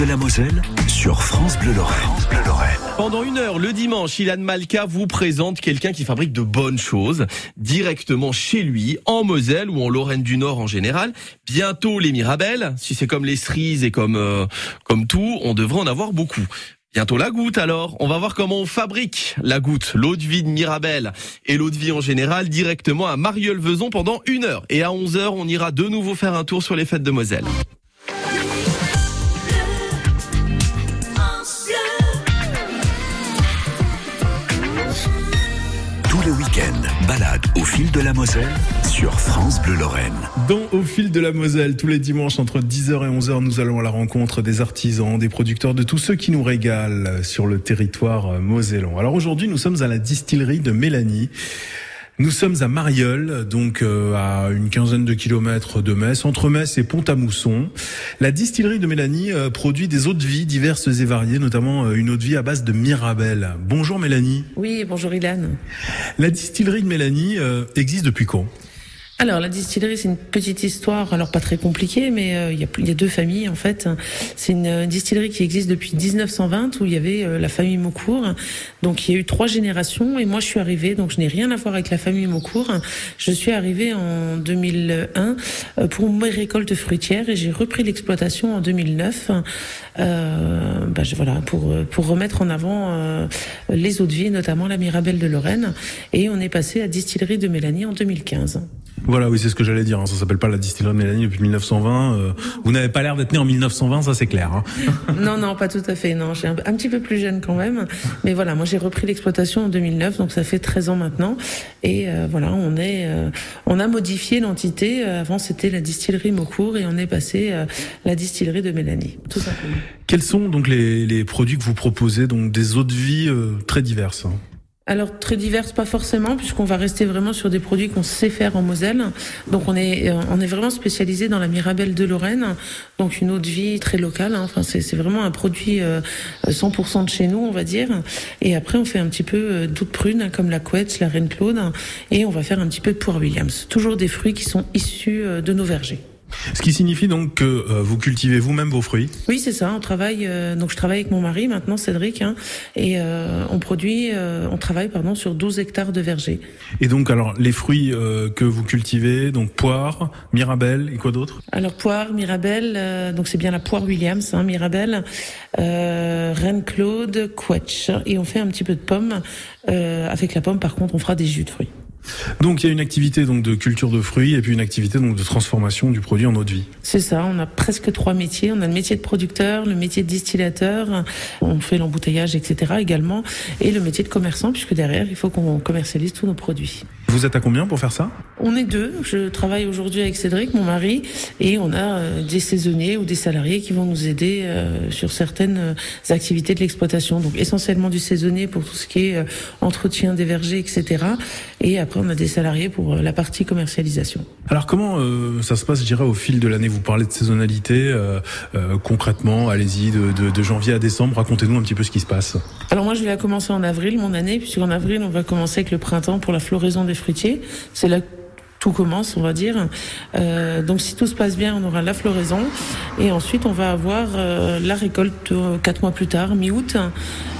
de la Moselle sur France Bleu Lorraine. Pendant une heure, le dimanche, Ilan Malka vous présente quelqu'un qui fabrique de bonnes choses directement chez lui, en Moselle ou en Lorraine du Nord en général. Bientôt les Mirabelles. Si c'est comme les cerises et comme, euh, comme tout, on devrait en avoir beaucoup. Bientôt la goutte alors. On va voir comment on fabrique la goutte, l'eau de vie de Mirabelle et l'eau de vie en général directement à Marieul-Vezon pendant une heure. Et à 11 heures, on ira de nouveau faire un tour sur les fêtes de Moselle. Tous les week-ends, balade au fil de la Moselle sur France Bleu Lorraine. Dans Au fil de la Moselle, tous les dimanches entre 10h et 11h, nous allons à la rencontre des artisans, des producteurs, de tous ceux qui nous régalent sur le territoire mosellan. Alors aujourd'hui, nous sommes à la distillerie de Mélanie. Nous sommes à Marieul, donc euh, à une quinzaine de kilomètres de Metz, entre Metz et Pont-à-Mousson. La distillerie de Mélanie euh, produit des eaux de vie diverses et variées, notamment euh, une eau de vie à base de Mirabelle. Bonjour Mélanie. Oui, bonjour Ilan. La distillerie de Mélanie existe depuis quand? Alors la distillerie, c'est une petite histoire, alors pas très compliquée, mais euh, il y, a, y, a, deux familles en fait. C'est une, euh, distillerie qui existe depuis 1920 où il y avait euh, la famille Maucourt. Donc il y a eu trois générations et moi je suis arrivée, donc je n'ai rien à voir avec la famille Maucourt. Je suis arrivée en 2001 pour mes récoltes fruitières et j'ai repris l'exploitation en 2009. Euh, bah, voilà, pour pour remettre en avant les eaux de vie, notamment la Mirabelle de Lorraine, et on est passé à distillerie de Mélanie en 2015. Voilà, oui, c'est ce que j'allais dire. Hein. Ça s'appelle pas la distillerie de Mélanie depuis 1920. Euh, vous n'avez pas l'air d'être né en 1920, ça c'est clair. Hein. non, non, pas tout à fait. Non, j'ai un, un, petit peu plus jeune quand même. Mais voilà, moi j'ai repris l'exploitation en 2009, donc ça fait 13 ans maintenant. Et euh, voilà, on est, euh, on a modifié l'entité. Avant c'était la distillerie Maucourt et on est passé à la distillerie de Mélanie, tout simplement. Quels sont donc les, les produits que vous proposez Donc des eaux de vie très diverses. Hein alors très diverses, pas forcément, puisqu'on va rester vraiment sur des produits qu'on sait faire en Moselle. Donc on est euh, on est vraiment spécialisé dans la Mirabelle de Lorraine, donc une eau de vie très locale. Hein. Enfin c'est vraiment un produit 100% euh, de chez nous, on va dire. Et après on fait un petit peu euh, d'autres prunes comme la couette, la reine Claude, et on va faire un petit peu de poire Williams. Toujours des fruits qui sont issus de nos vergers. Ce qui signifie donc que euh, vous cultivez vous-même vos fruits Oui, c'est ça. On travaille. Euh, donc je travaille avec mon mari maintenant, Cédric, hein, et euh, on produit, on travaille pardon sur 12 hectares de vergers. Et donc alors les fruits que vous cultivez, donc poire, mirabelle et quoi d'autre? Alors poire, mirabelle, donc c'est bien la poire Williams, hein, mirabelle, reine Claude, quetch, et on fait un petit peu de pomme. avec la pomme, par contre, on fera des jus de fruits. Donc il y a une activité donc de culture de fruits et puis une activité donc de transformation du produit en eau de vie. C'est ça, on a presque trois métiers. On a le métier de producteur, le métier de distillateur, on fait l'embouteillage, etc. également, et le métier de commerçant puisque derrière il faut qu'on commercialise tous nos produits. Vous êtes à combien pour faire ça? On est deux. Je travaille aujourd'hui avec Cédric, mon mari, et on a euh, des saisonniers ou des salariés qui vont nous aider euh, sur certaines euh, activités de l'exploitation. Donc essentiellement du saisonnier pour tout ce qui est entretien des vergers, etc. Et après on a des salariés pour la partie commercialisation. Alors comment ça se passe, je dirais, au fil de l'année? Vous parlez de saisonnalité. concrètement, allez-y, de, de, de, janvier à décembre, racontez-nous un petit peu ce qui se passe. Alors moi, je vais commencer en avril, mon année, puisqu'en avril, on va commencer avec le printemps pour la floraison des fruitiers. C'est là tout commence, on va dire. Euh, donc si tout se passe bien, on aura la floraison et ensuite on va avoir euh, la récolte euh, quatre mois plus tard, mi-août,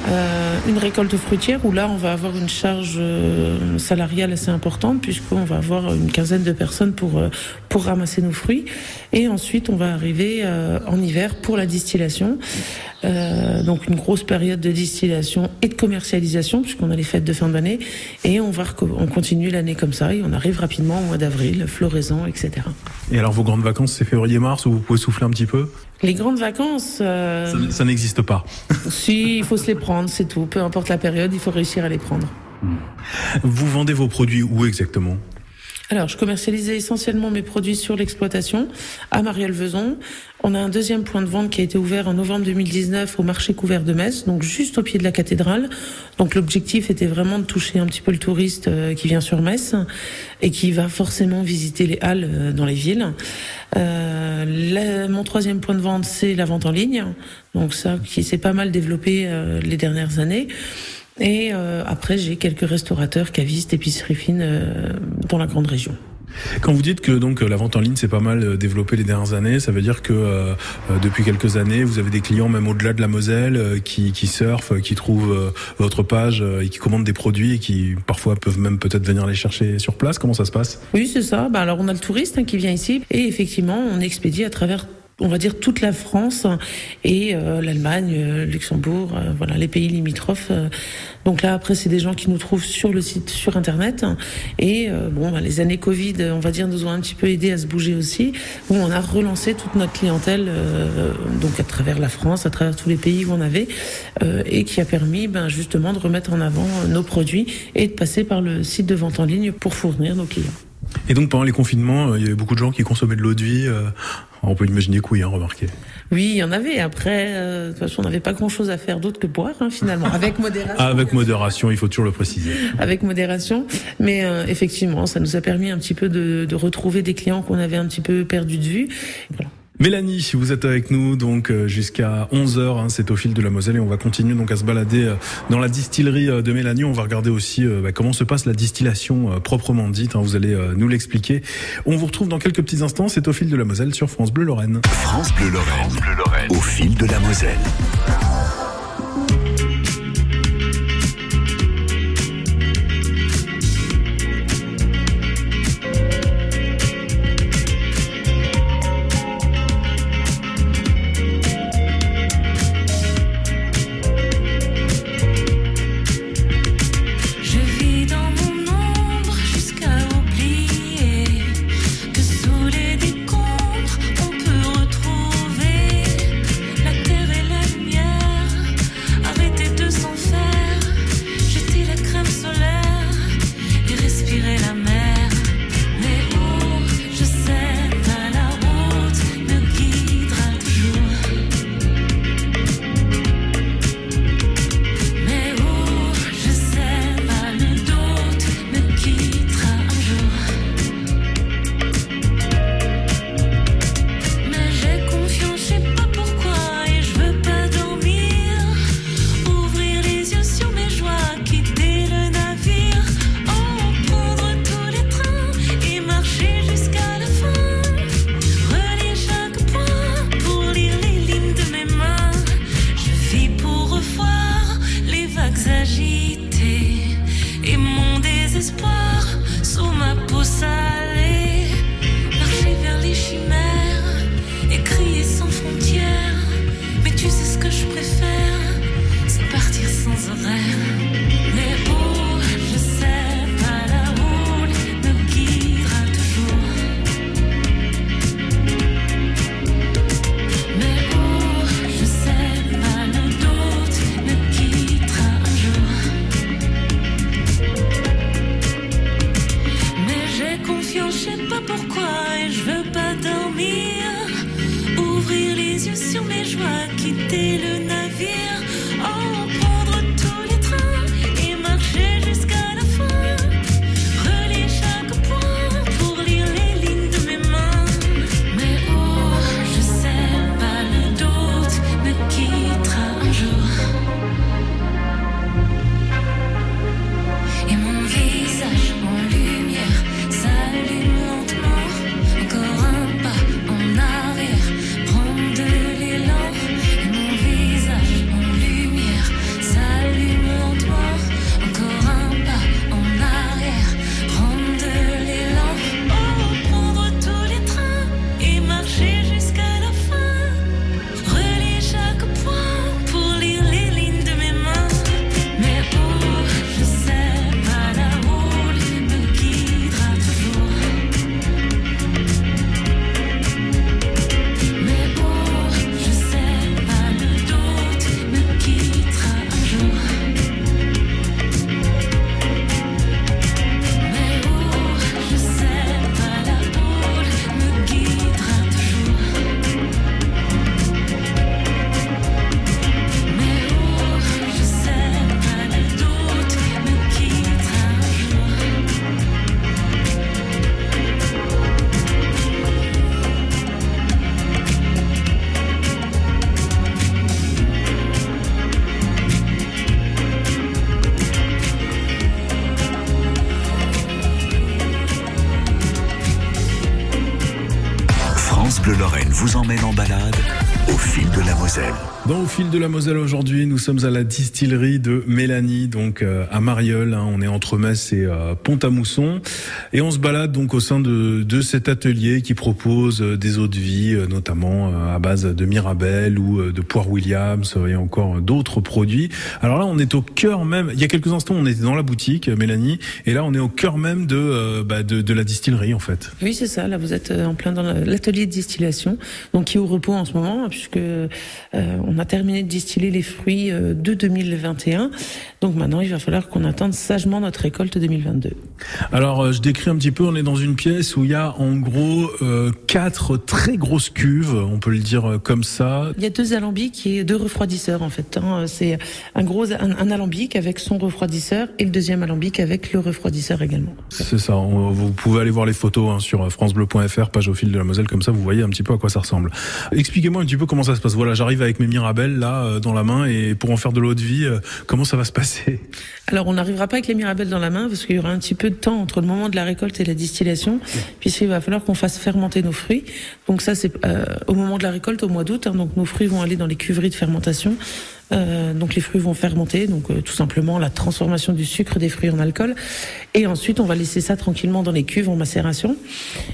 euh, une récolte fruitière où là on va avoir une charge euh, salariale assez importante puisqu'on va avoir une quinzaine de personnes pour pour ramasser nos fruits et ensuite on va arriver en hiver pour la distillation. donc une grosse période de distillation et de commercialisation puisqu'on a les fêtes de fin d'année et on va on continue l'année comme ça et on arrive rapidement mois d'avril, floraison, etc. Et alors vos grandes vacances, c'est février-mars où vous pouvez souffler un petit peu? Les grandes vacances... Euh, ça, n'existe pas. si, il faut se les prendre, c'est tout. Peu importe la période, il faut réussir à les prendre. Vous vendez vos produits où exactement? Alors, je commercialisais essentiellement mes produits sur l'exploitation à Marielle-Vezon. On a un deuxième point de vente qui a été ouvert en novembre 2019 au marché couvert de Metz, donc juste au pied de la cathédrale. Donc l'objectif était vraiment de toucher un petit peu le touriste euh, qui vient sur Metz et qui va forcément visiter les halles euh, dans les villes. Euh, mon troisième point de vente, c'est la vente en ligne. Donc ça, qui s'est pas mal développé euh, les dernières années. Et euh, après, j'ai quelques restaurateurs, cavistes, épiceries fines euh, dans la grande région. Quand vous dites que donc la vente en ligne s'est pas mal euh, développée les dernières années, ça veut dire que euh, euh, depuis quelques années, vous avez des clients même au-delà de la Moselle qui, qui surfent, qui trouvent votre page et qui commandent des produits et qui parfois peuvent même peut-être venir les chercher sur place. Comment ça se passe? Oui, c'est ça. Bah, alors on a le touriste hein, qui vient ici et effectivement on expédie à travers on va dire toute la France et euh, l'Allemagne, euh, Luxembourg, euh, voilà les pays limitrophes. Donc là après c'est des gens qui nous trouvent sur le site, sur internet et bon bah, les années Covid, on va dire nous ont un petit peu aidé à se bouger aussi. Où on a relancé toute notre clientèle donc à travers la France, à travers tous les pays où on avait et qui a permis ben, justement de remettre en avant nos produits et de passer par le site de vente en ligne pour fournir nos clients. Et donc pendant les confinements, il y avait beaucoup de gens qui consommaient de l'eau de vie on peut imaginer que oui, hein, remarquez. Oui, il y en avait. Après, euh, de toute façon, on n'avait pas grand-chose à faire d'autre que boire, hein, finalement, avec modération. Ah, avec modération, il faut toujours le préciser. Avec modération, mais euh, effectivement, ça nous a permis un petit peu de, de retrouver des clients qu'on avait un petit peu perdus de vue. Voilà. Mélanie, vous êtes avec nous donc euh, jusqu'à 11h, hein, c'est au fil de la Moselle et on va continuer donc à se balader euh, dans la distillerie euh, de Mélanie. On va regarder aussi bah, comment se passe la distillation proprement dite. Hein, vous allez nous l'expliquer. On vous retrouve dans quelques petits instants. C'est au fil de la Moselle sur France Bleu Lorraine. France Bleu Lorraine. Au fil de la Moselle. Moselle aujourd'hui, nous sommes à la distillerie de Mélanie, donc euh, à Marieul. Hein. on est entre Metz et euh, Pont-à-Mousson, et on se balade donc au sein de, de cet atelier qui propose euh, des eaux de vie, notamment à base de Mirabelle ou de poire Williams et encore d'autres produits. Alors là, on est au cœur même. Il y a quelques instants, on était dans la boutique, Mélanie, et là, on est au cœur même de, bah, de, de la distillerie en fait. Oui, c'est ça. Là, vous êtes en plein dans l'atelier de distillation, donc qui est au repos en ce moment, puisque on a terminé de distiller les fruits euh, de 2021. Donc maintenant, il va falloir qu'on attende sagement notre récolte 2022. Alors, euh, je décris un petit peu. On est dans une pièce où il y a en gros euh, quatre très grosses cuves, on peut le dire comme ça. Il y a deux alambics et deux refroidisseurs en fait. Hein. C'est un gros un, alambic avec son refroidisseur et le deuxième alambic avec le refroidisseur également. C'est ça. vous pouvez aller voir les photos hein, sur francebleu.fr, page au fil de la Moselle, comme ça vous voyez un petit peu à quoi ça ressemble. Expliquez-moi un petit peu comment ça se passe. Voilà, j'arrive avec mes mirabelles là euh, dans la main et pour en faire de l'eau de vie, euh, comment ça va se passer? Alors on n'arrivera pas avec les mirabelles dans la main parce qu'il y aura un petit peu de temps entre le moment de la récolte et la distillation, puisqu'il va falloir qu'on fasse fermenter nos fruits. Donc ça c'est euh, au moment de la récolte au mois d'août. Hein, donc nos fruits vont aller dans les cuveries de fermentation. Euh, donc les fruits vont fermenter, donc tout simplement la transformation du sucre des fruits en alcool. Et ensuite, on va laisser ça tranquillement dans les cuves en macération.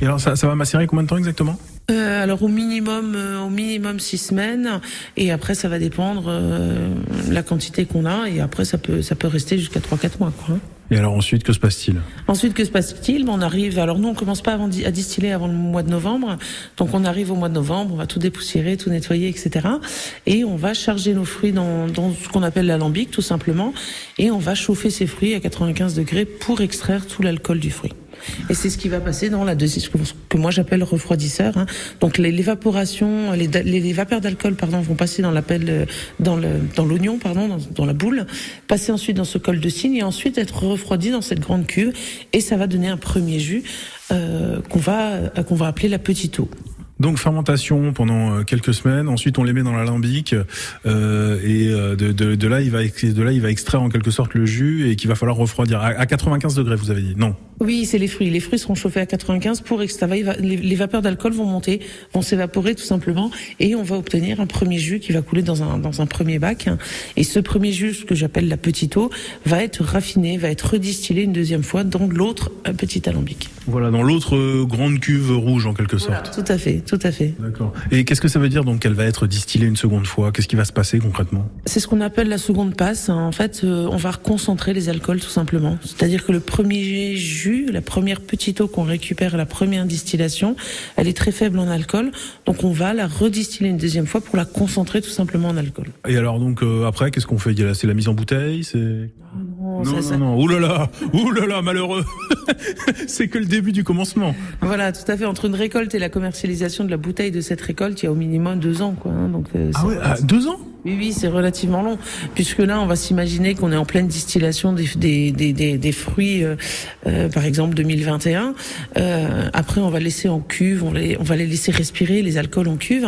Et alors, ça va macérer combien de temps exactement? Euh, alors au minimum, euh, au minimum six semaines, et après ça va dépendre euh, la quantité qu'on a, et après ça peut ça peut rester jusqu'à trois quatre mois. Quoi, hein. Et alors ensuite, que se passe-t-il? Ensuite, que se passe-t-il? On arrive. Alors nous, on commence pas avant à distiller avant le mois de novembre. Donc on arrive au mois de novembre, on va tout dépoussiérer, tout nettoyer, etc. Et on va charger nos fruits dans, dans ce qu'on appelle l'alambic, tout simplement. Et on va chauffer ces fruits à 95 degrés pour extraire tout l'alcool du fruit. Et c'est ce qui va passer dans la deuxième, ce que moi j'appelle refroidisseur. Hein. Donc l'évaporation, les, les, les, vapeurs d'alcool, pardon, vont passer dans l'appel, le, dans l'oignon, pardon, dans, la boule, passer ensuite dans ce col de cygne et ensuite être refroidi dans cette grande cuve. Et ça va donner un premier jus euh, qu'on va, qu'on va appeler la petite eau. Donc fermentation pendant euh, quelques semaines, ensuite on les met dans l'alambic euh, et euh, de, là il va de là il va extraire en quelque sorte le jus et qu'il va falloir refroidir à, 95 degrés vous avez dit non Oui c'est les fruits les fruits seront chauffés à 95 pour extraire les, les vapeurs d'alcool vont monter vont s'évaporer tout simplement et on va obtenir un premier jus qui va couler dans un dans un premier bac et ce premier jus ce que j'appelle la petite eau va être raffiné va être redistillé une deuxième fois dans l'autre petit alambic. Voilà dans l'autre grande cuve rouge en quelque sorte. tout à fait tout à fait. D'accord. Et qu'est-ce que ça veut dire donc qu'elle va être distillée une seconde fois? Qu'est-ce qui va se passer concrètement? C'est ce qu'on appelle la seconde passe. En fait, euh, on va reconcentrer les alcools tout simplement. C'est-à-dire que le premier jus, la première petite eau qu'on récupère à la première distillation, elle est très faible en alcool, donc on va la redistiller une deuxième fois pour la concentrer tout simplement en alcool. Et alors donc euh, après, qu'est-ce qu'on fait? C'est la mise en bouteille C'est non, non, ça, non, Ouh là là, ouh là là, malheureux. c'est que le début du commencement. Voilà, tout à fait. Entre une récolte et la commercialisation de la bouteille de cette récolte, il y a au minimum deux ans, quoi. Hein, donc, euh, ah ouais, ah, deux ans? Oui, oui, c'est relativement long, puisque là, on va s'imaginer qu'on est en pleine distillation des, des, des, des, fruits, euh, euh, par exemple 2021. Euh, après, on va laisser en cuve, on, les, on va les laisser respirer les alcools en cuve,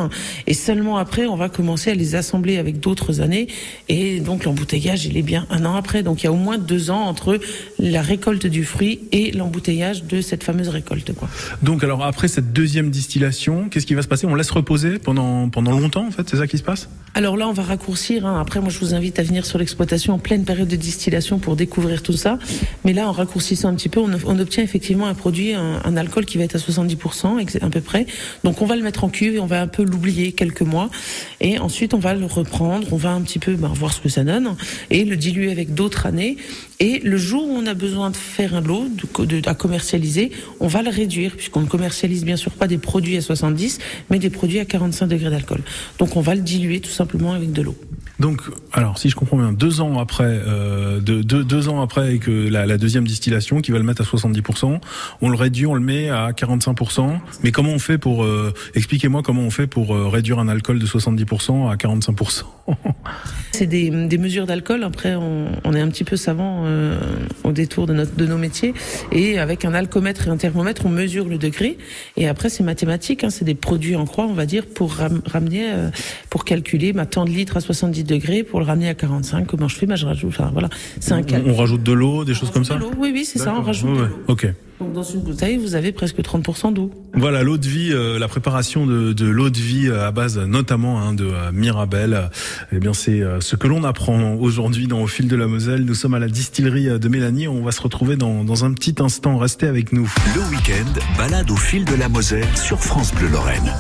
et seulement après, on va commencer à les assembler avec d'autres années, et donc l'embouteillage, il est bien un an après. Donc il y a au moins deux ans entre la récolte du fruit et l'embouteillage de cette fameuse récolte. Quoi. Donc alors après cette deuxième distillation, qu'est-ce qui va se passer? On laisse reposer pendant pendant longtemps, en fait, c'est ça qui se passe? Alors là, on va raccourcir. Hein. Après, moi, je vous invite à venir sur l'exploitation en pleine période de distillation pour découvrir tout ça. Mais là, en raccourcissant un petit peu, on, obtient effectivement un produit, un, alcool qui va être à 70% à peu près. Donc, on va le mettre en cuve et on va un peu l'oublier quelques mois. Et ensuite, on va le reprendre. On va un petit peu ben, voir ce que ça donne et le diluer avec d'autres années. Et le jour où on a besoin de faire un lot à commercialiser, on va le réduire puisqu'on ne commercialise bien sûr pas des produits à 70, mais des produits à 45 degrés d'alcool. Donc on va le diluer tout simplement avec Donc, alors, si je comprends bien, deux ans après, euh, deux, ans après que la, la, deuxième distillation, qui va le mettre à 70%, on le réduit, on le met à 45%. Mais comment on fait pour, euh, expliquez-moi comment on fait pour euh, réduire un alcool de 70% à 45% C'est des, des mesures d'alcool. Après, on, on, est un petit peu savant euh, au détour de, notre, de nos métiers. Et avec un alcomètre et un thermomètre, on mesure le degré. Et après, c'est mathématique. Hein, c'est des produits en croix, on va dire, pour ramener, euh, pour calculer ma tant de litres à 70 degrés pour le ramener à 45. Comment je fais bah, Je rajoute. Enfin, voilà, c'est un On rajoute de l'eau, des choses comme ça Oui, oui, c'est ça. On rajoute. de. Ok. Donc dans une bouteille, vous avez presque 30% d'eau. Voilà, l'eau de vie, euh, la préparation de, de l'eau de vie euh, à base notamment hein, de euh, Mirabelle. Eh bien, c'est ce que l'on apprend aujourd'hui dans Au fil de la Moselle. Nous sommes à la distillerie de Mélanie. On va se retrouver dans, dans un petit instant. Restez avec nous. Le week-end, balade au fil de la Moselle sur France Bleu Lorraine.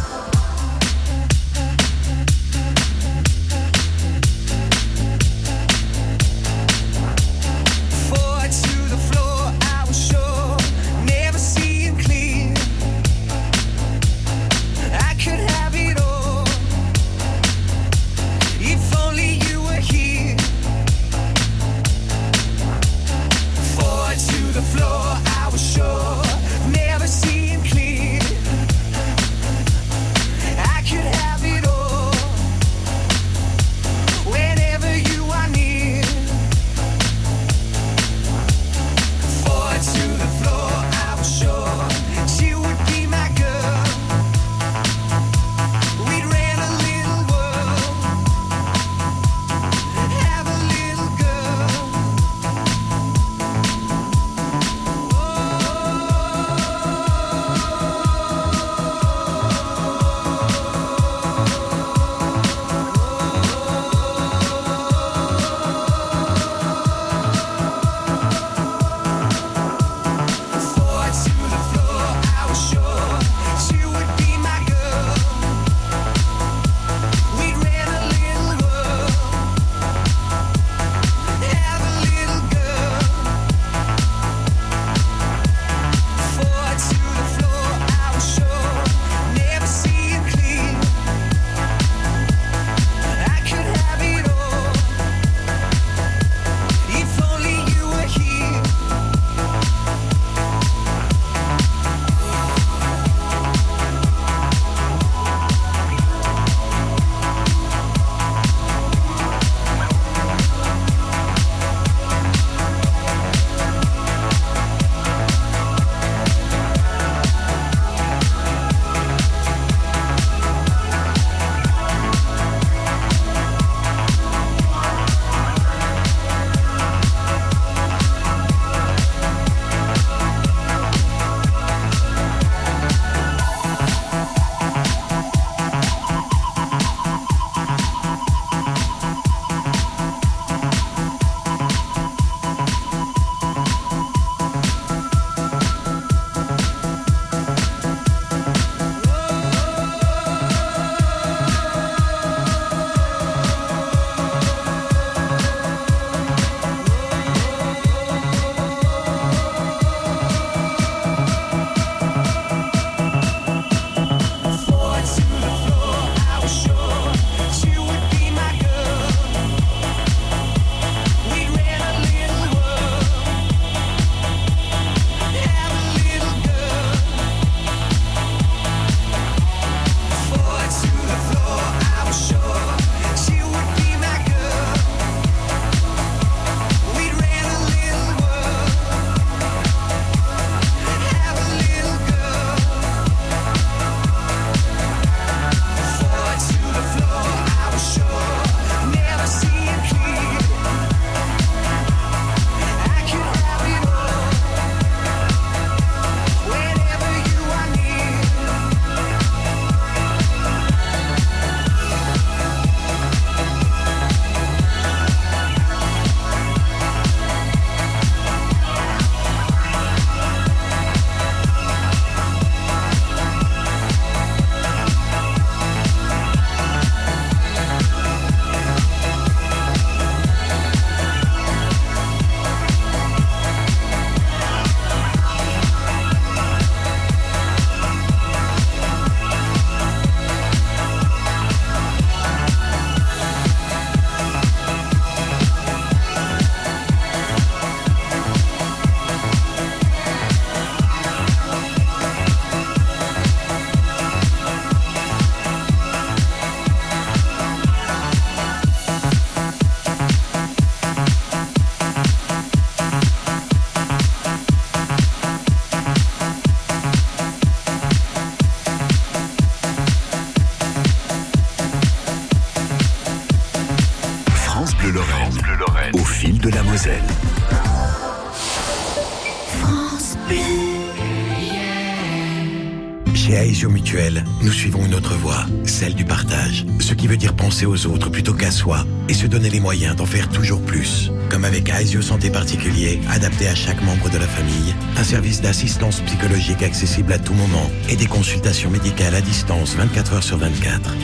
Soi et se donner les moyens d'en faire toujours plus. Comme avec Aesio Santé Particulier, adapté à chaque membre de la famille, un service d'assistance psychologique accessible à tout moment et des consultations médicales à distance 24 heures sur 24.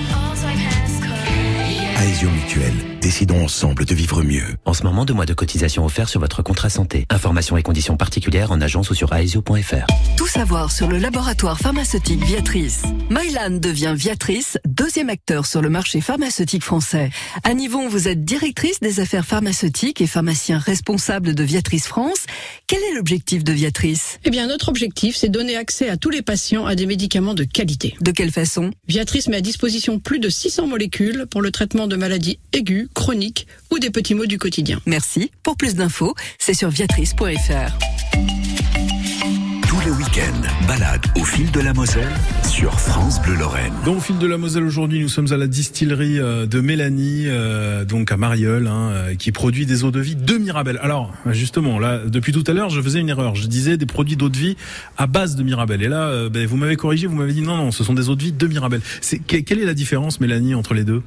Aesio Mutuel. Décidons ensemble de vivre mieux. En ce moment, deux mois de cotisation offerts sur votre contrat santé. Informations et conditions particulières en agence ou sur aesio.fr. Tout savoir sur le laboratoire pharmaceutique Viatrice. Mylan devient Viatrice, deuxième acteur sur le marché pharmaceutique français. À Nivon, vous êtes directrice des affaires pharmaceutiques et pharmacien responsable de Viatrice France. Quel est l'objectif de Viatrice Eh bien, notre objectif, c'est donner accès à tous les patients à des médicaments de qualité. De quelle façon? Viatrice met à disposition plus de 600 molécules pour le traitement de maladies aiguës, chroniques ou des petits maux du quotidien. Merci. Pour plus d'infos, c'est sur viatrice.fr. Balade au fil de la Moselle sur France Bleu Lorraine. Dans au fil de la Moselle aujourd'hui, nous sommes à la distillerie euh, de Mélanie, euh, donc à Marieul, hein, euh, qui produit des eaux de vie de Mirabelle. Alors justement, là, depuis tout à l'heure, je faisais une erreur. Je disais des produits d'eau de vie à base de Mirabelle. Et là, ben, vous m'avez corrigé, vous m'avez dit non, non, ce sont des eaux de vie de Mirabelle. Quelle est la différence, Mélanie, entre les deux?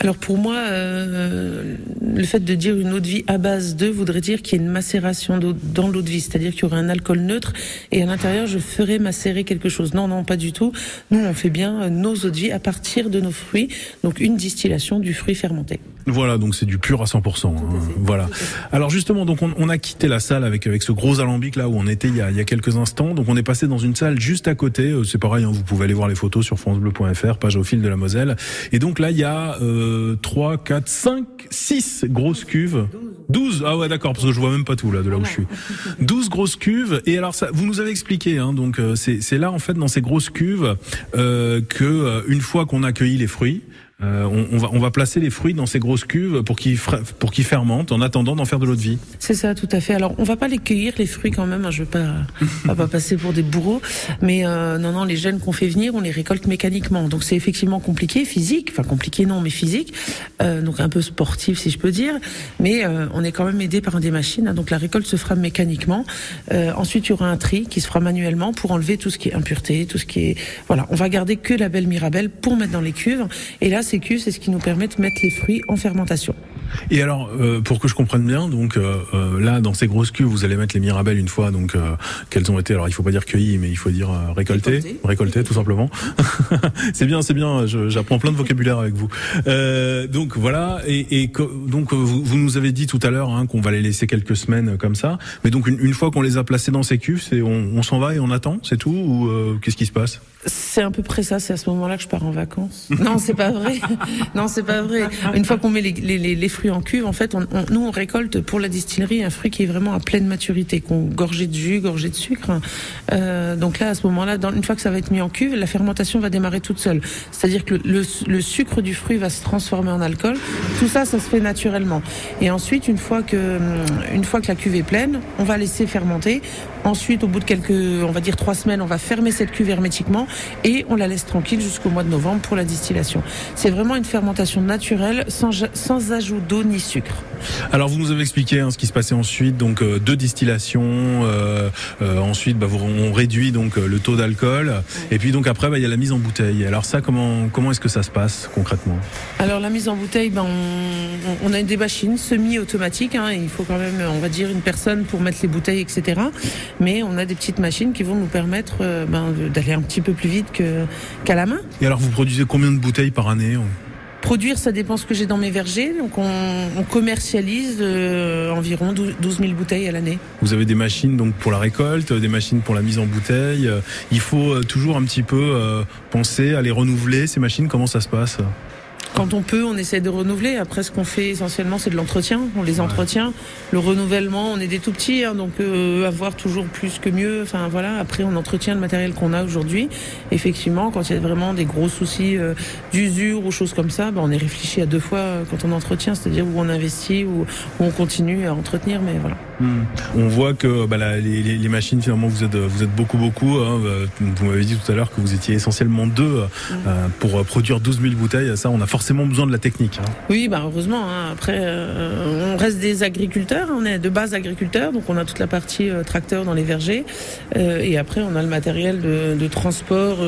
Alors pour moi, euh, le fait de dire une eau de vie à base de voudrait dire qu'il y a une macération dans l'eau de vie, c'est-à-dire qu'il y aurait un alcool neutre et à l'intérieur je ferais macérer quelque chose. Non, non, pas du tout. Nous, on fait bien nos eaux de vie à partir de nos fruits, donc une distillation du fruit fermenté. Voilà, donc c'est du pur à 100%. Hein, voilà. Alors justement, donc on, on, a quitté la salle avec avec ce gros alambic là où on était il y a, il y a quelques instants. Donc on est passé dans une salle juste à côté. Euh, c'est pareil, hein, vous pouvez aller voir les photos sur francebleu.fr, page au fil de la Moselle. Et donc là, il y a euh, 3, 4, 5, 6 grosses cuves. 12 Ah ouais, d'accord, parce que je vois même pas tout là de là où je suis. 12 grosses cuves. Et alors ça, vous nous avez expliqué, hein, donc euh, c'est là en fait dans ces grosses cuves euh, que euh, une fois qu'on accueilli les fruits, euh, on, va, on va placer les fruits dans ces grosses cuves pour qu'ils pour fermentent en attendant d'en faire de l'eau de vie. C'est ça, tout à fait. Alors, on va pas les cueillir les fruits quand même. Hein, je veux pas, pas passer pour des bourreaux, mais euh, non, non, les jeunes qu'on fait venir, on les récolte mécaniquement. Donc, c'est effectivement compliqué, physique, enfin compliqué non, mais physique, euh, donc un peu sportif si je peux dire. Mais on est quand même aidé par des machines. Hein, donc, la récolte se fera mécaniquement. Ensuite, il y aura un tri qui se fera manuellement pour enlever tout ce qui est impureté, tout ce qui est, voilà, on va garder que la belle Mirabelle pour mettre dans les cuves. Et là, c'est ce qui nous permet de mettre les fruits en fermentation. Et alors, euh, pour que je comprenne bien, donc euh, euh, là, dans ces grosses cuves, vous allez mettre les mirabelles une fois, donc euh, qu'elles ont été, alors il faut pas dire cueillies, mais il faut dire euh, récoltées, récoltées, récoltées tout simplement. c'est bien, c'est bien. J'apprends plein de vocabulaire avec vous. Euh, donc voilà, et, et donc vous, vous, nous avez dit tout à l'heure hein, qu'on va les laisser quelques semaines comme ça, mais donc une, une fois qu'on les a placés dans ces cuves, on, on s'en va et on attend, c'est tout, ou qu'est-ce qui se passe? C'est à peu près ça. C'est à ce moment-là que je pars en vacances. non, c'est pas vrai. non, c'est pas vrai. Une fois qu'on met les, les, les, fruits en cuve, en fait, on, on, nous on récolte pour la distillerie un fruit qui est vraiment à pleine maturité, qu'on gorgé de jus, gorgé de sucre. Euh, donc là, à ce moment-là, une fois que ça va être mis en cuve, la fermentation va démarrer toute seule. C'est-à-dire que le, le, sucre du fruit va se transformer en alcool. Tout ça, ça se fait naturellement. Et ensuite, une fois que une fois que la cuve est pleine, on va laisser fermenter. Ensuite, au bout de quelques, on va dire trois semaines, on va fermer cette cuve hermétiquement et on la laisse tranquille jusqu'au mois de novembre pour la distillation. C'est vraiment une fermentation naturelle sans, sans ajout d'eau ni sucre. Alors vous nous avez expliqué hein, ce qui se passait ensuite, donc euh, deux distillations, euh, euh, ensuite bah, on réduit donc le taux d'alcool et puis donc après bah, il y a la mise en bouteille. Alors ça comment comment est-ce que ça se passe concrètement? Alors la mise en bouteille, ben, on, on a des machines semi-automatiques. Hein, il faut quand même on va dire une personne pour mettre les bouteilles etc. Mais on a des petites machines qui vont nous permettre ben, d'aller un petit peu plus vite qu'à la main. Et alors vous produisez combien de bouteilles par année Produire, ça dépend ce que j'ai dans mes vergers. Donc on, on commercialise euh, environ 12 000 bouteilles à l'année. Vous avez des machines donc pour la récolte, des machines pour la mise en bouteille. Il faut euh, toujours un petit peu euh, penser à les renouveler ces machines. Comment ça se passe? Quand on peut, on essaie de renouveler. Après, ce qu'on fait essentiellement, c'est de l'entretien. On les entretient. Le renouvellement, on est des tout petits, hein, donc euh, avoir toujours plus que mieux. Enfin voilà. Après, on entretient le matériel qu'on a aujourd'hui. Effectivement, quand il y a vraiment des gros soucis euh, d'usure ou choses comme ça, ben, on est réfléchi à deux fois euh, quand on entretient, c'est-à-dire où on investit ou où, on continue à entretenir. Mais voilà. Mmh. On voit que bah, la, les, les, machines, finalement, vous êtes, vous êtes beaucoup, beaucoup. Hein. Vous m'avez dit tout à l'heure que vous étiez essentiellement deux mmh. pour produire 12 000 bouteilles. Ça, on a forcément forcément besoin de la technique. Hein. Oui, bah heureusement. Hein. Après, euh, on reste des agriculteurs, on est de base agriculteurs, donc on a toute la partie euh, tracteur dans les vergers, euh, et après on a le matériel de, de transport,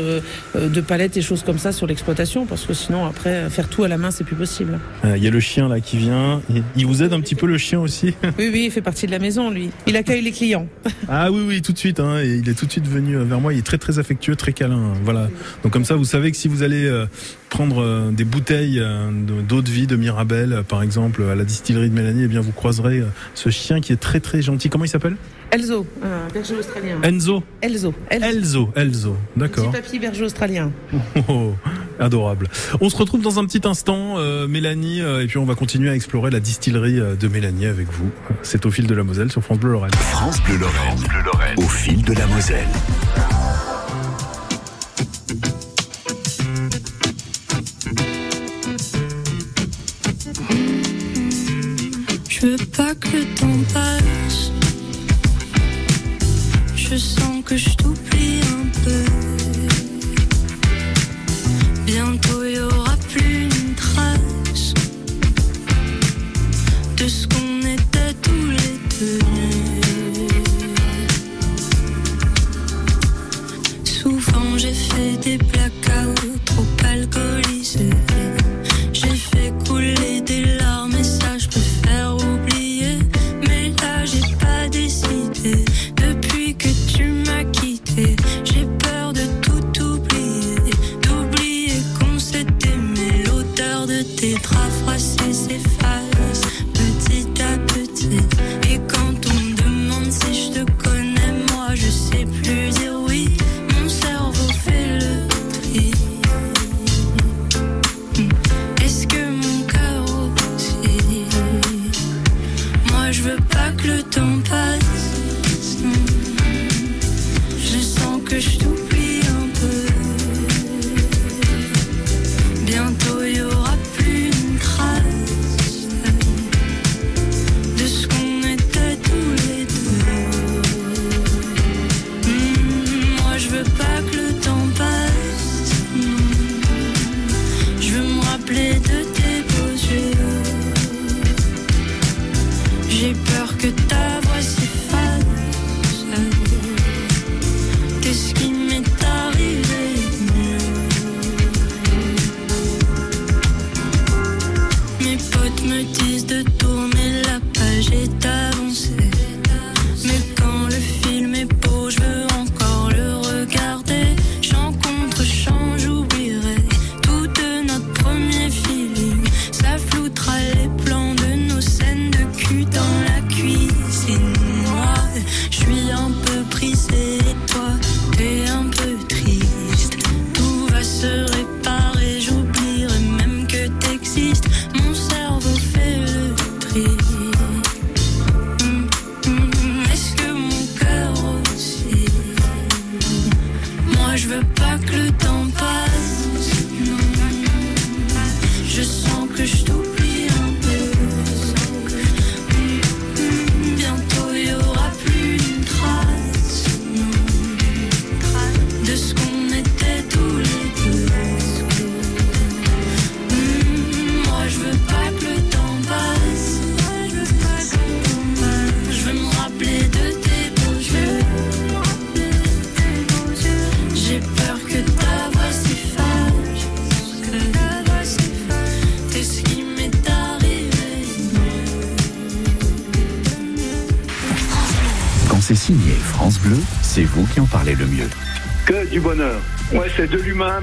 de palettes et choses comme ça sur l'exploitation, parce que sinon après faire tout à la main c'est plus possible. Il y a le chien là qui vient. Il- vous aide un petit peu le chien aussi? Oui, oui, il fait partie de la maison lui. Il accueille les clients. Ah oui, oui, tout de suite. Hein, il est tout de suite venu vers moi. Il est très, très affectueux, très câlin. hein, Voilà. Donc comme ça, vous savez que si vous allez prendre euh, des bouteilles euh, de- d'eau de vie de Mirabel, euh, par exemple, à la distillerie de Mélanie, eh bien vous croiserez ce chien qui est très, très gentil. Comment il s'appelle? Elzo, un berger australien. Enzo. Elzo, Elzo. Elzo. Elzo. Petit D'accord. papy berger australien. Oh, adorable. On se retrouve dans un petit instant, euh, Mélanie, euh, et puis on va continuer à explorer la distillerie de Mélanie avec vous. C'est au fil de la Moselle sur France Bleu Lorraine. France Bleu Lorraine. Au fil de la Moselle. Je veux pas que le temps passe. Je sens que je t'oublie un peu. Bientôt y aura plus une trace de ce qu'on était tous les deux. Souvent j'ai fait des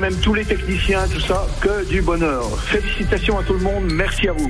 même tous les techniciens, tout ça, que du bonheur. Félicitations à tout le monde, merci à vous.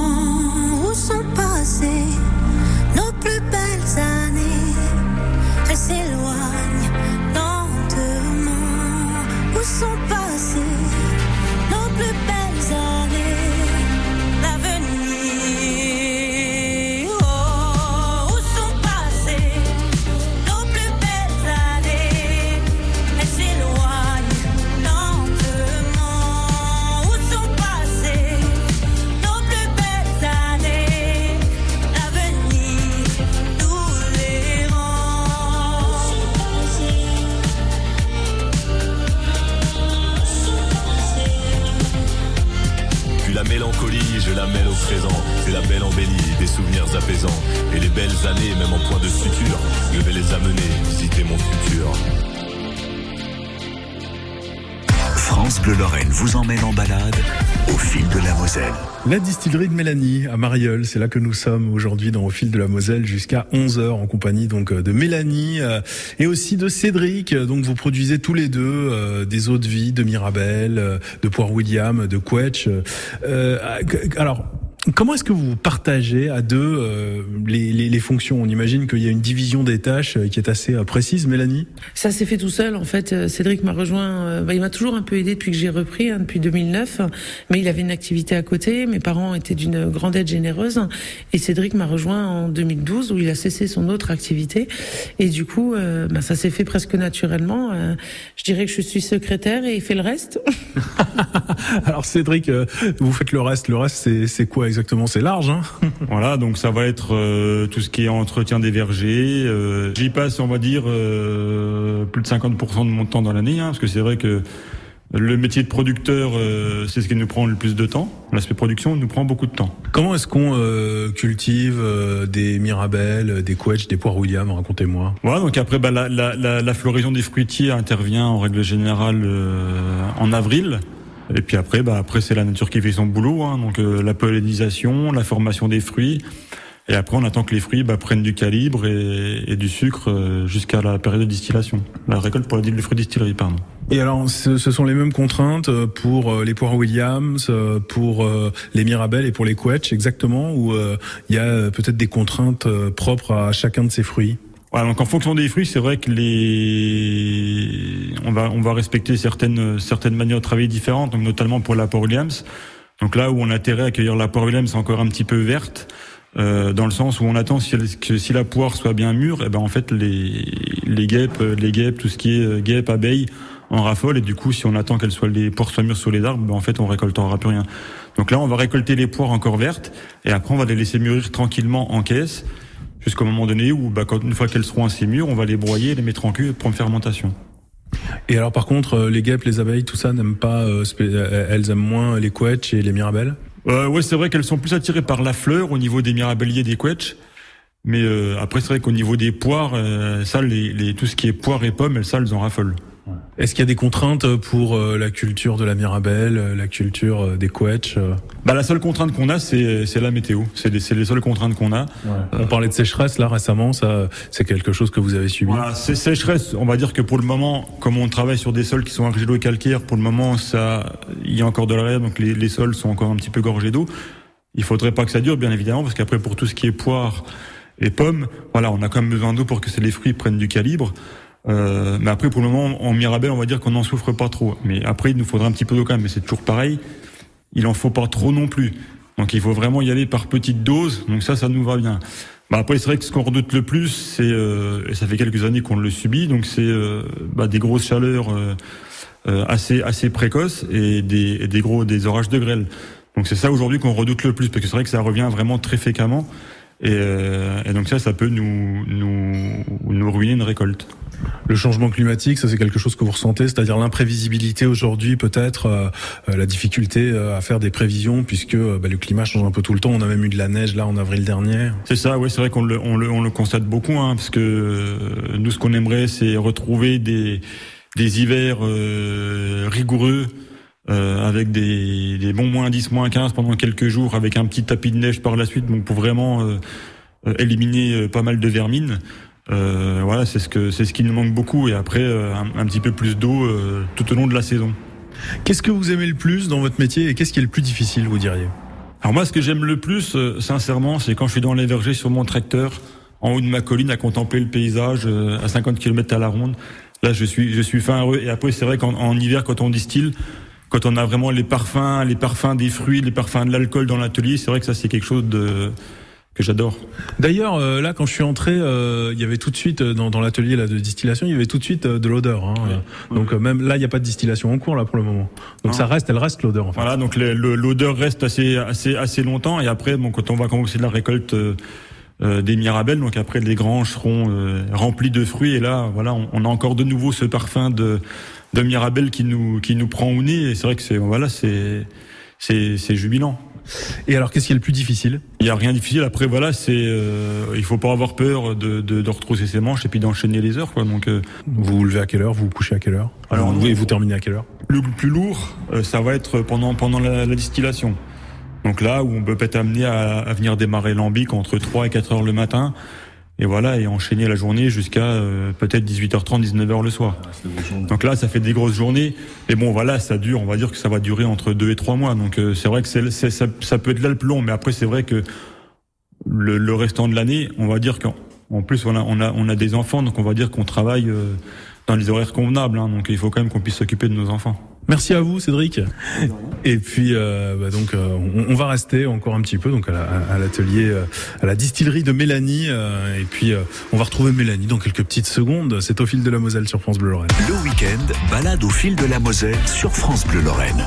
Années, même en point de suture, je vais les amener visiter mon futur. France Bleu Lorraine vous emmène en balade au fil de la Moselle. La distillerie de Mélanie à Marieul, c'est là que nous sommes aujourd'hui dans Au fil de la Moselle jusqu'à 11h en compagnie donc de Mélanie euh, et aussi de Cédric. Donc vous produisez tous les deux euh, des eaux de vie de Mirabelle, euh, de Poire William, de Quetch. Euh, alors Comment est-ce que vous partagez à deux euh, les, les, les, fonctions? On imagine qu'il y a une division des tâches qui est assez euh, précise, Mélanie? Ça s'est fait tout seul. En fait, Cédric m'a rejoint. Euh, bah, il m'a toujours un peu aidé depuis que j'ai repris, hein, depuis 2009. Mais il avait une activité à côté. Mes parents étaient d'une grande aide généreuse. Et Cédric m'a rejoint en 2012 où il a cessé son autre activité. Et du coup, euh, bah, ça s'est fait presque naturellement. Euh, je dirais que je suis secrétaire et il fait le reste. Alors Cédric, vous faites le reste. Le reste, c'est quoi exactement C'est large, hein Voilà, donc ça va être euh, tout ce qui est entretien des vergers. Euh, J'y passe, on va dire, euh, plus de 50% de mon temps dans l'année, hein, parce que c'est vrai que le métier de producteur, euh, c'est ce qui nous prend le plus de temps. L'aspect production nous prend beaucoup de temps. Comment est-ce qu'on euh, cultive euh, des mirabelles, des quetch, des poires William Racontez-moi. Voilà, donc après, bah, la, la, la, la, floraison des fruitiers intervient en règle générale en avril. Et puis après, bah après c'est la nature qui fait son boulot, hein, donc euh, la pollinisation, la formation des fruits. Et après, on attend que les fruits bah, prennent du calibre et, du sucre euh, jusqu'à la période de distillation, la récolte pour les fruits distillerie, pardon. Et alors, ce, ce, sont les mêmes contraintes pour euh, les poires Williams, pour les Mirabelles et pour les Quetch, exactement, ou il y a peut-être des contraintes propres à chacun de ces fruits? Voilà, donc en fonction des fruits, c'est vrai que les on va on va respecter certaines certaines manières de travailler différentes, donc notamment pour la poire Williams. Donc là où on a intérêt à accueillir la poire Williams encore un petit peu verte, euh, dans le sens où on attend si, que si la poire soit bien mûre, et ben en fait les les guêpes, les guêpes, tout ce qui est guêpes, abeilles en raffole et du coup si on attend qu'elles soient les poires soient mûres sur les arbres, ben en fait on récoltera plus rien. Donc là on va récolter les poires encore vertes et après on va les laisser mûrir tranquillement en caisse. Jusqu'au moment donné où, bah, quand, une fois qu'elles seront assez mûres, on va les broyer, les mettre en cuve pour une fermentation. Et alors par contre, euh, les guêpes, les abeilles, tout ça n'aiment pas, euh, euh, elles aiment moins les quetchs et les mirabelles? Euh, ouais, c'est vrai qu'elles sont plus attirées par la fleur au niveau des mirabelliers et des quetchs. Mais euh, après, c'est vrai qu'au niveau des poires, euh, ça, les, les, tout ce qui est poires et pommes, elles, ça, elles en raffolent. Est-ce qu'il y a des contraintes pour euh, la culture de la mirabelle, euh, la culture euh, des quetchs euh Bah, la seule contrainte qu'on a, c'est c'est la météo. C'est les, c'est les seules contraintes qu'on a. On parlait de sécheresse là récemment, ça c'est quelque chose que vous avez subi. Voilà, c'est sécheresse. On va dire que pour le moment, comme on travaille sur des sols qui sont argilo et calcaires, pour le moment, ça, il y a encore de l'air, donc les, les sols sont encore un petit peu gorgés d'eau. Il faudrait pas que ça dure, bien évidemment, parce qu'après, pour tout ce qui est poires et pommes, voilà, on a quand même besoin d'eau pour que les fruits prennent du calibre. Euh, mais après, pour le moment, en Mirabelle, on va dire qu'on n'en souffre pas trop. Mais après, il nous faudra un petit peu d'eau quand même. Mais c'est toujours pareil. Il en faut pas trop non plus. Donc, il faut vraiment y aller par petites doses. Donc ça, ça nous va bien. Bah après, c'est vrai que ce qu'on redoute le plus, c'est euh, et ça fait quelques années qu'on le subit. Donc, c'est euh, bah, des grosses chaleurs euh, euh, assez assez précoces et des, et des gros des orages de grêle. Donc, c'est ça aujourd'hui qu'on redoute le plus parce que c'est vrai que ça revient vraiment très fréquemment. Et, euh, et donc ça, ça peut nous nous nous ruiner une récolte. Le changement climatique, ça c'est quelque chose que vous ressentez, c'est-à-dire l'imprévisibilité aujourd'hui, peut-être euh, euh, la difficulté euh, à faire des prévisions puisque euh, bah, le climat change un peu tout le temps. On a même eu de la neige là en avril dernier. C'est ça, oui, c'est vrai qu'on le, on le, on le constate beaucoup, hein, parce que euh, nous, ce qu'on aimerait, c'est retrouver des, des hivers euh, rigoureux, euh, avec des, des bons moins 10, moins 15 pendant quelques jours, avec un petit tapis de neige par la suite, donc pour vraiment euh, euh, éliminer euh, pas mal de vermine. Euh, voilà, c'est ce que c'est ce qui nous manque beaucoup, et après euh, un, un petit peu plus d'eau euh, tout au long de la saison. Qu'est-ce que vous aimez le plus dans votre métier et qu'est-ce qui est le plus difficile, vous diriez? Alors moi, ce que j'aime le plus, euh, sincèrement, c'est quand je suis dans les vergers sur mon tracteur, en haut de ma colline, à contempler le paysage euh, à 50 km à la ronde. Là, je suis, je suis fin heureux. Et après, c'est vrai qu'en en hiver, quand on distille, quand on a vraiment les parfums, les parfums des fruits, les parfums de l'alcool dans l'atelier, c'est vrai que ça, c'est quelque chose de que j'adore. D'ailleurs, euh, là, quand je suis entré, euh, il y avait tout de suite euh, dans, dans l'atelier là de distillation, il y avait tout de suite euh, de l'odeur. Hein, Donc même là, il n'y a pas de distillation en cours là pour le moment. Donc ça reste, elle reste l'odeur. En fait. Voilà, donc l'odeur reste assez, assez, assez longtemps. Et après, bon, quand on va commencer la récolte euh, euh, des mirabelles, donc après les granges seront euh, remplies de fruits. Et là, voilà, on, on a encore de nouveau ce parfum de, de mirabelle qui nous, qui nous prend au nez. Et c'est vrai que c'est, voilà, c'est, c'est, c'est jubilant. Et alors, qu'est-ce qui est le plus difficile? Il y a rien de difficile. Après, voilà, c'est, euh, il faut pas avoir peur de, de, de retrousser ses manches et puis d'enchaîner les heures, quoi. Donc, euh, Vous vous levez à quelle heure? Vous vous couchez à quelle heure? Alors, vous, et vous terminez à quelle heure? Le plus lourd, euh, ça va être pendant pendant la, la distillation. Donc là où on peut être amené à, à venir démarrer l'ambic entre 3 et 4 heures le matin. Et voilà, et enchaîner la journée jusqu'à euh, peut-être 18h30, 19h le soir. Donc là, ça fait des grosses journées. Mais bon, voilà, ça dure, on va dire que ça va durer entre 2 et 3 mois. Donc euh, c'est vrai que c'est, c'est- ça, ça peut être là le plus long. Mais après, c'est vrai que le, le restant de l'année, on va dire qu'en en plus, on a, on, a, on a des enfants, donc on va dire qu'on travaille euh, dans les horaires convenables. hein. donc il faut quand même qu'on puisse s'occuper de nos enfants. Merci à vous, Cédric. Et puis, euh, bah donc, euh, on, va rester encore un petit peu donc à, la- à l'atelier, euh, à la distillerie de Mélanie. et puis, on va retrouver Mélanie dans quelques petites secondes. C'est au fil de la Moselle sur France Bleu Lorraine. Le week-end, balade au fil de la Moselle sur France Bleu Lorraine.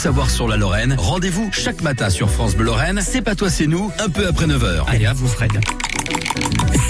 Savoir sur la Lorraine Rendez-vous chaque matin sur France Bleu Lorraine. C'est pas toi, c'est nous, un peu après 9h. Allez, à vous Fred.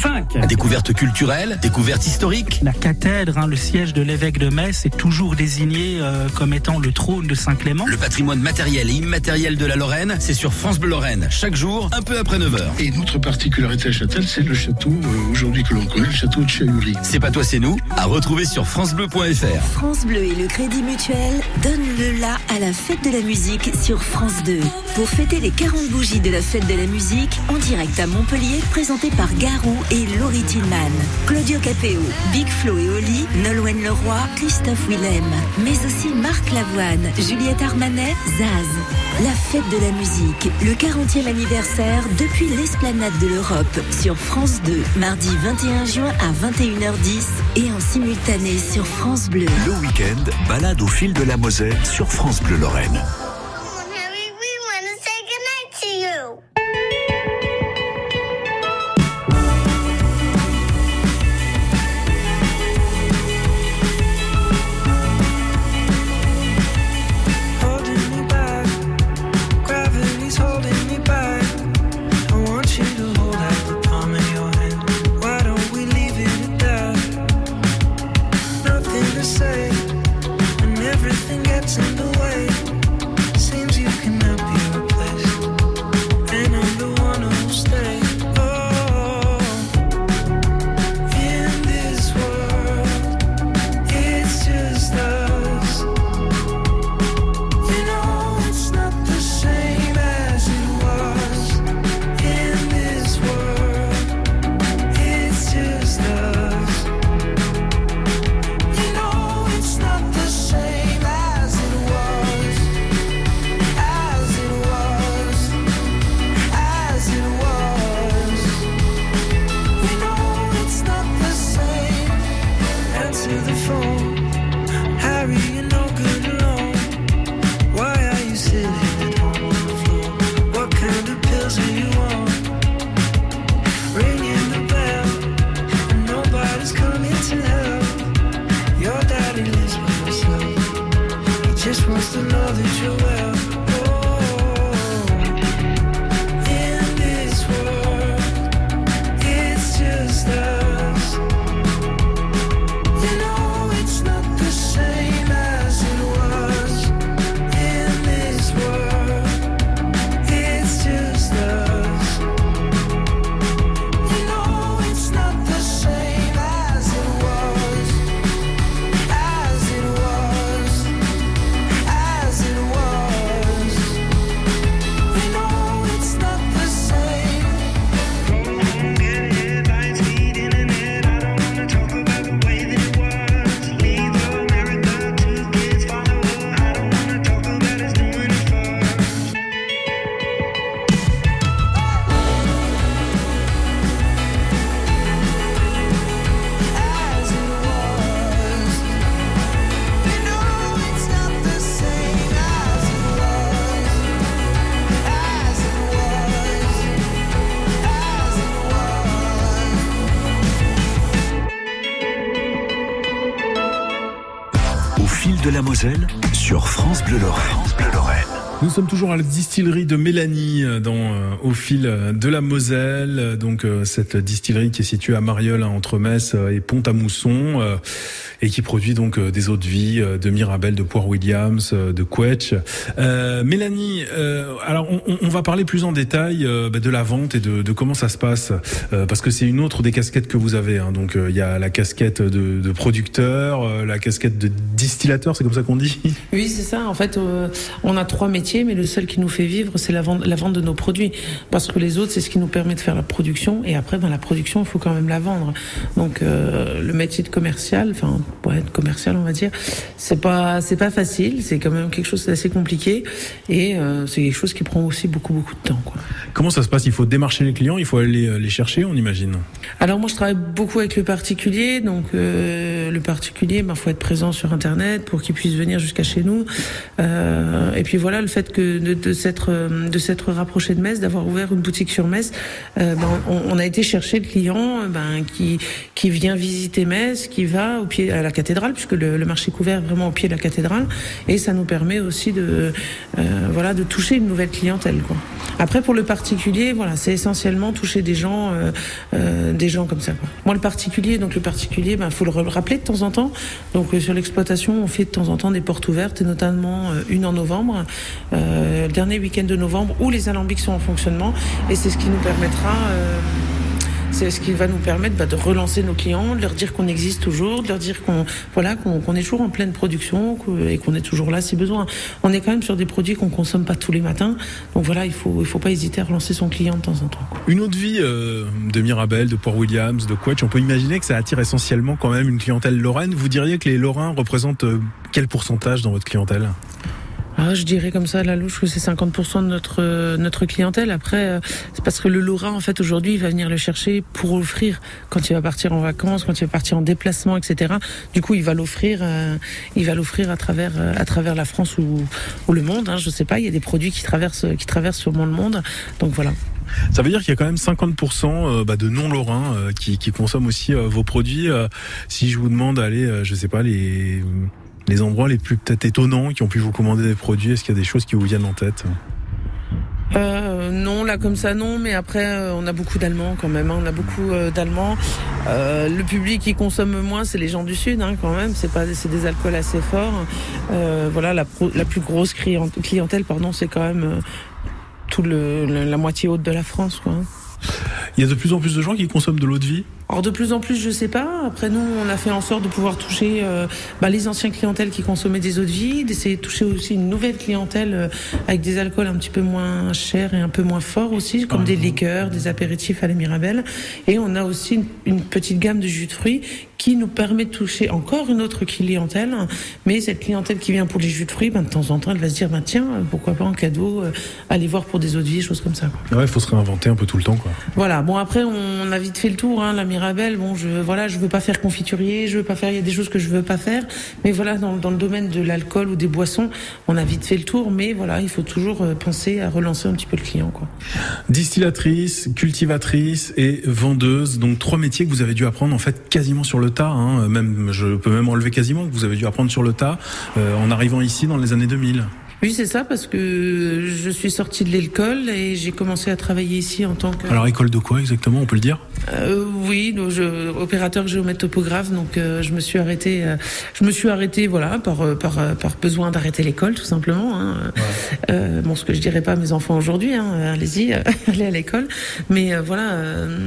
5. Découverte culturelle, découverte historique. La cathèdre, hein, le siège de l'évêque de Metz, est toujours désigné euh, comme étant le trône de Saint-Clément. Le patrimoine matériel et immatériel de la Lorraine, c'est sur France Bleu Lorraine, chaque jour, un peu après 9h. Et une autre particularité à Châtel, c'est le château, euh, aujourd'hui que l'on connaît, le château de Chahury. C'est pas toi, c'est nous, à retrouver sur FranceBleu.fr. France Bleu et le Crédit Mutuel donnent le la à la fête de la musique sur France 2. Pour fêter les 40 bougies de la fête de la musique, en direct à Montpellier, présenté par Garou et Laurie Tillman. Claudio Capéo, Big Flo et Oli, Nolwenn Leroy, Christophe Willem, mais aussi Marc Lavoine, Juliette Armanet, Zaz. La fête de la musique, le 40e anniversaire depuis l'esplanade de l'Europe sur France 2, mardi 21 juin à 21h10 et en simultané sur France Bleu. Le week-end, balade au fil de la Moselle sur France Bleu Lorraine. Moselle sur France Bleu Lorraine. France Bleu Lorraine. Nous sommes toujours à la distillerie de Mélanie euh, dans euh, au fil euh, de la Moselle. Donc euh, cette distillerie qui est située à Marieul hein, entre Metz et Pont-à-Mousson euh, et qui produit donc euh, des eaux de vie euh, de Mirabelle, de Poire Williams, euh, de Quetch. Euh, Mélanie, euh, alors on, on- va parler plus en détail euh, bah, de la vente et de, de comment ça se passe parce que c'est une autre des casquettes que vous avez. hein. Donc il y a la casquette de, de producteur, la casquette de distillateur, c'est comme ça qu'on dit. Oui, c'est ça. En fait, on a trois métiers, mais le seul qui nous fait vivre, c'est la vente, la vente de nos produits. Parce que les autres, c'est ce qui nous permet de faire la production. Et après, dans la production, il faut quand même la vendre. Donc, le métier de commercial, enfin, ouais, commercial, on va dire, c'est pas, c'est pas facile. C'est quand même quelque chose d'assez compliqué. Et euh, c'est quelque chose qui prend aussi beaucoup, beaucoup de temps. Quoi. Comment ça se passe? Il faut démarcher les clients, il faut aller euh, les chercher, on imagine? Alors moi je travaille beaucoup avec le particulier, donc euh, le particulier, ben faut être présent sur internet pour qu'il puisse venir jusqu'à chez nous. Euh, et puis voilà, le fait que de, de s'être de s'être rapproché de Metz, d'avoir ouvert une boutique sur Metz, ben, on, on a été chercher le client, ben qui qui vient visiter Metz, qui va au pied la cathédrale, puisque le, marché couvert est vraiment au pied de la cathédrale, et ça nous permet aussi de euh, voilà de toucher une nouvelle clientèle quoi. Après pour le particulier, voilà, c'est essentiellement toucher des gens euh, euh, des gens comme ça. Moi le particulier, donc le particulier, ben faut le rappeler de temps en temps. Donc sur l'exploitation, on fait de temps en temps des portes ouvertes, et notamment une en novembre, le dernier week-end de novembre, où les alambics sont en fonctionnement, et c'est ce qui nous permettra. C'est ce qui va nous permettre bah, de relancer nos clients, de leur dire qu'on existe toujours, de leur dire qu'on voilà qu'on est toujours en pleine production et qu'on est toujours là si besoin. On est quand même sur des produits qu'on consomme pas tous les matins, donc voilà il faut il faut pas hésiter à relancer son client de temps en temps. Une autre vie euh, de Mirabel, de Port Williams, de Quetch, on peut imaginer que ça attire essentiellement quand même une clientèle lorraine. Vous diriez que les Lorrains représentent euh, quel pourcentage dans votre clientèle? Ah, je dirais comme ça la louche que c'est 50% de notre notre clientèle. Après, euh, c'est parce que le Lorrain, en fait, aujourd'hui, il va venir le chercher pour offrir quand il va partir en vacances, quand il va partir en déplacement, etc. Du coup, il va l'offrir, euh, il va l'offrir à travers euh, à travers la France ou, ou le monde. Hein, je sais pas. Il y a des produits qui traversent qui traversent sûrement le monde. Donc voilà. Ça veut dire qu'il y a quand même 50% euh, bah, de non-lorrains euh, qui, qui consomment aussi vos produits. Si je vous demande d'aller, je sais pas, les, les endroits les plus peut-être étonnants qui ont pu vous commander des produits, est-ce qu'il y a des choses qui vous viennent en tête Euh, non, là comme ça non, mais après euh, on a beaucoup d'Allemands quand même. hein, on a beaucoup euh, d'Allemands. Le public qui consomme moins, c'est les gens du sud hein, quand même. C'est pas, c'est des alcools assez forts. Voilà, la, pro- la plus grosse client- clientèle, pardon, c'est quand même tout le, le- la moitié haute de la France, quoi. Il y a de plus en plus de gens qui consomment de l'eau de vie Alors de plus en plus, je sais pas. Après nous, on a fait en sorte de pouvoir toucher euh, bah, les anciens clientèles qui consommaient des eaux de vie, d'essayer de toucher aussi une nouvelle clientèle euh, avec des alcools un petit peu moins chers et un peu moins forts aussi, comme des liqueurs, des apéritifs à la Mirabelle. Et on a aussi une, une petite gamme de jus de fruits qui nous permet de toucher encore une autre clientèle. Mais cette clientèle qui vient pour les jus de fruits, ben, de temps en temps, elle va se dire, ben, tiens, pourquoi pas en cadeau, euh, aller voir pour des eaux de vie, choses comme ça. quoi. Ouais, il faut se réinventer un peu tout le temps, quoi. Voilà. Bon après on a vite fait le tour. Hein, la Mirabelle. Bon je voilà je veux pas faire confiturier, je veux pas faire. Il y a des choses que je veux pas faire. Mais voilà dans, dans le domaine de l'alcool ou des boissons, on a vite fait le tour. Mais voilà il faut toujours euh, penser à relancer un petit peu le client quoi. Distillatrice, cultivatrice et vendeuse, donc trois métiers que vous avez dû apprendre en fait quasiment sur le tas. Hein. Même, je peux même enlever quasiment que vous avez dû apprendre sur le tas euh, en arrivant ici dans les années 2000. Oui c'est ça parce que je suis sortie de l'école et j'ai commencé à travailler ici en tant que. Alors école de quoi exactement On peut le dire? Euh, oui, donc je, opérateur géomètre topographe, donc euh, je me suis arrêté, euh, je me suis arrêté, voilà, par euh, par euh, par besoin d'arrêter l'école, tout simplement. Hein. Euh, bon, ce que je dirais pas à mes enfants aujourd'hui, hein, allez-y, allez à l'école. Mais euh, voilà, euh,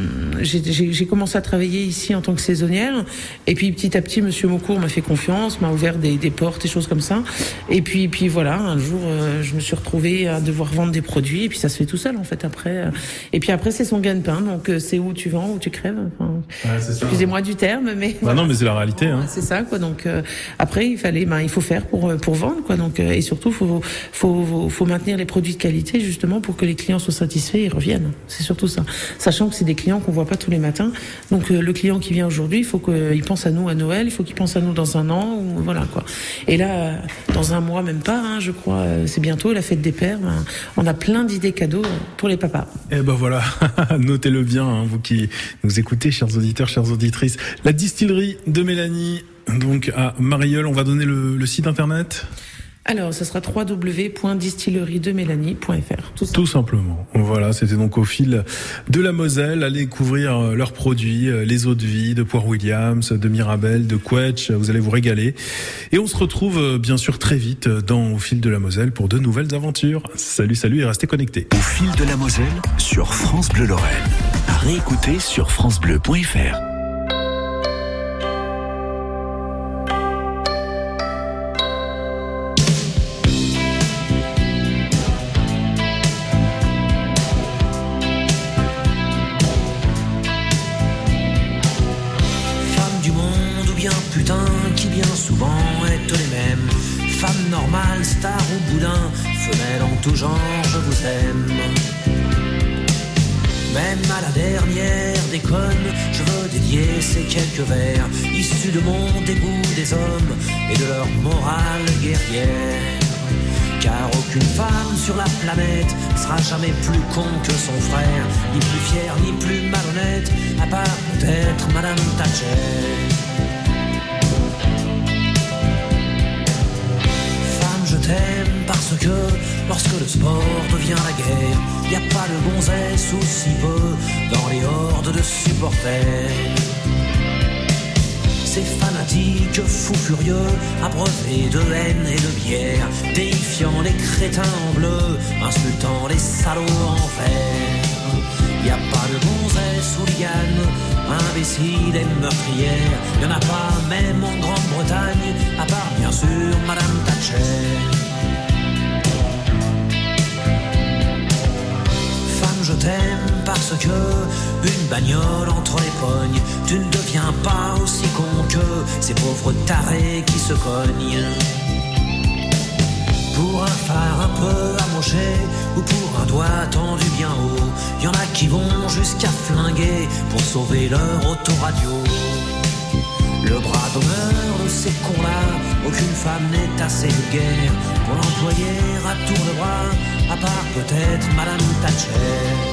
j'ai commencé à travailler ici en tant que saisonnière, et puis petit à petit, Monsieur Maucourt m'a fait confiance, m'a ouvert des, des portes, des choses comme ça. Et puis puis voilà, un jour, euh, je me suis retrouvée à devoir vendre des produits, et puis ça se fait tout seul en fait après. Et puis après, c'est son gagne-pain, donc euh, c'est où tu vends, où tu crèves. Enfin, Excusez-moi du terme, mais Bah non, mais c'est la réalité. Hein. c'est ça quoi. Donc euh, après, il fallait, ben, il faut faire pour euh, pour vendre quoi. Donc euh, et surtout, faut, faut faut faut maintenir les produits de qualité justement pour que les clients soient satisfaits et reviennent. C'est surtout ça. Sachant que c'est des clients qu'on voit pas tous les matins. Donc euh, le client qui vient aujourd'hui, il faut qu'il pense à nous à Noël, il faut qu'il pense à nous dans un an ou voilà quoi. Et là, dans un mois même pas, hein, je crois, c'est bientôt la fête des pères. ben, on a plein d'idées cadeaux pour les papas. Eh ben voilà, notez-le bien, hein, vous qui nous écoutez, chers auditeurs, chères auditrices. La distillerie de Mélanie, donc à Marieul, on va donner le, le site internet Alors, ce sera www.distillerie-de-mélanie.fr. Tout Tout simplement. Voilà, c'était donc au fil de la Moselle. Allez découvrir euh, leurs produits, euh, les eaux de vie de Poire Williams, de Mirabel, de Quetch. Vous allez vous régaler. Et on se retrouve euh, bien sûr très vite euh, dans Au fil de la Moselle pour de nouvelles aventures. Salut, salut et restez connectés. Au fil de la Moselle sur France Bleu Lorraine. Réécouter sur francebleu.fr. quelques vers issus de mon dégoût des hommes et de leur morale guerrière. Car aucune femme sur la planète sera jamais plus con que son frère, ni plus fière, ni plus malhonnête, à part peut-être Madame Thatcher. Femme, je t'aime parce que lorsque le sport devient la guerre, y a pas de gonzesse ou si peu dans les hordes de supporters. Ces fanatiques fous furieux, abreuvés de haine et de bière, déifiant les crétins en bleu, insultant les salauds en vert. Y a pas de gonzesse ou liane, imbécile et meurtrière, y en a pas même en Grande-Bretagne, à part bien sûr Madame Thatcher. Je t'aime parce que une bagnole entre les pognes, tu ne deviens pas aussi con que ces pauvres tarés qui se cognent. Pour un phare un peu amoché ou pour un doigt tendu bien haut, y en a qui vont jusqu'à flinguer pour sauver leur autoradio. Le bras d'honneur de ces cons-là, aucune femme n'est assez vulgaire pour l'employer à tour de bras, à part peut-être Madame Thatcher.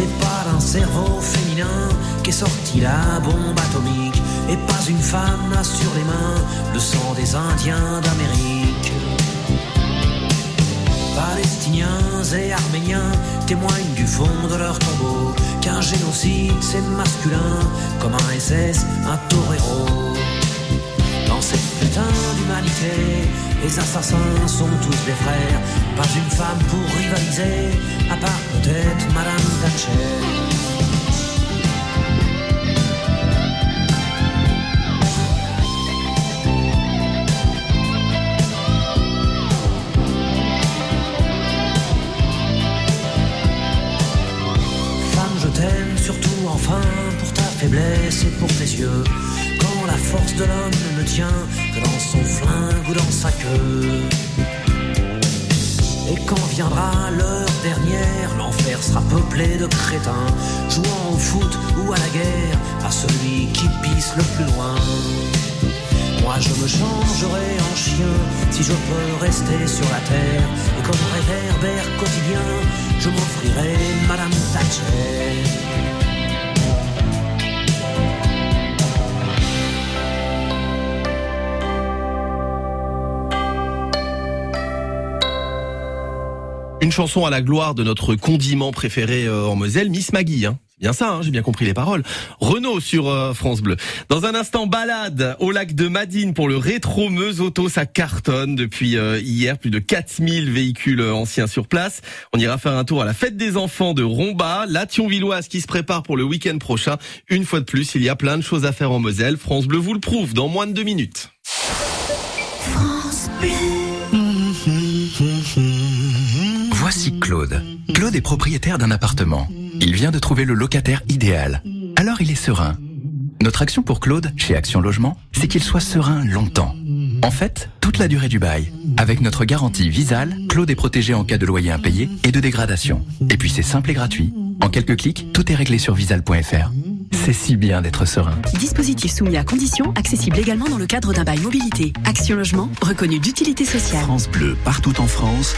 C'est pas d'un cerveau féminin qu'est sortie la bombe atomique et pas une femme n'a sur les mains le sang des Indiens d'Amérique. Palestiniens et Arméniens témoignent du fond de leur tombeau qu'un génocide c'est masculin comme un SS, un torero. Dans cette putain d'humanité, les assassins sont tous des frères. Pas une femme pour rivaliser, à part peut-être Madame Thatcher. Femme, je t'aime surtout enfin pour ta faiblesse et pour tes yeux. Quand la force de l'homme ne tient que dans son flingue ou dans sa queue. Et quand viendra l'heure dernière, l'enfer sera peuplé de crétins, jouant au foot ou à la guerre, à celui qui pisse le plus loin. Moi je me changerai en chien si je peux rester sur la terre. Et comme réverbère quotidien, je m'offrirai Madame Thatcher. Une chanson à la gloire de notre condiment préféré euh, en Moselle, Miss Maggie. Hein. Bien ça, hein, j'ai bien compris les paroles. Renault sur euh, France Bleu. Dans un instant, balade au lac de Madine pour le rétro Meuse Auto. Ça cartonne depuis euh, hier. Plus de 4000 véhicules anciens sur place. On ira faire un tour à la fête des enfants de Romba. La Thionvilloise qui se prépare pour le week-end prochain. Une fois de plus, il y a plein de choses à faire en Moselle. France Bleu vous le prouve dans moins de deux minutes. Voici Claude. Claude est propriétaire d'un appartement. Il vient de trouver le locataire idéal. Alors il est serein. Notre action pour Claude, chez Action Logement, c'est qu'il soit serein longtemps. En fait, toute la durée du bail. Avec notre garantie Visal, Claude est protégé en cas de loyer impayé et de dégradation. Et puis c'est simple et gratuit. En quelques clics, tout est réglé sur visal.fr. C'est si bien d'être serein. Dispositif soumis à conditions, accessible également dans le cadre d'un bail mobilité. Action Logement, reconnu d'utilité sociale. France Bleu, partout en France.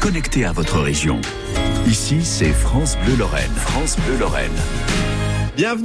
Connecté à votre région. Ici, c'est France Bleu Lorraine. France Bleu Lorraine. Bienvenue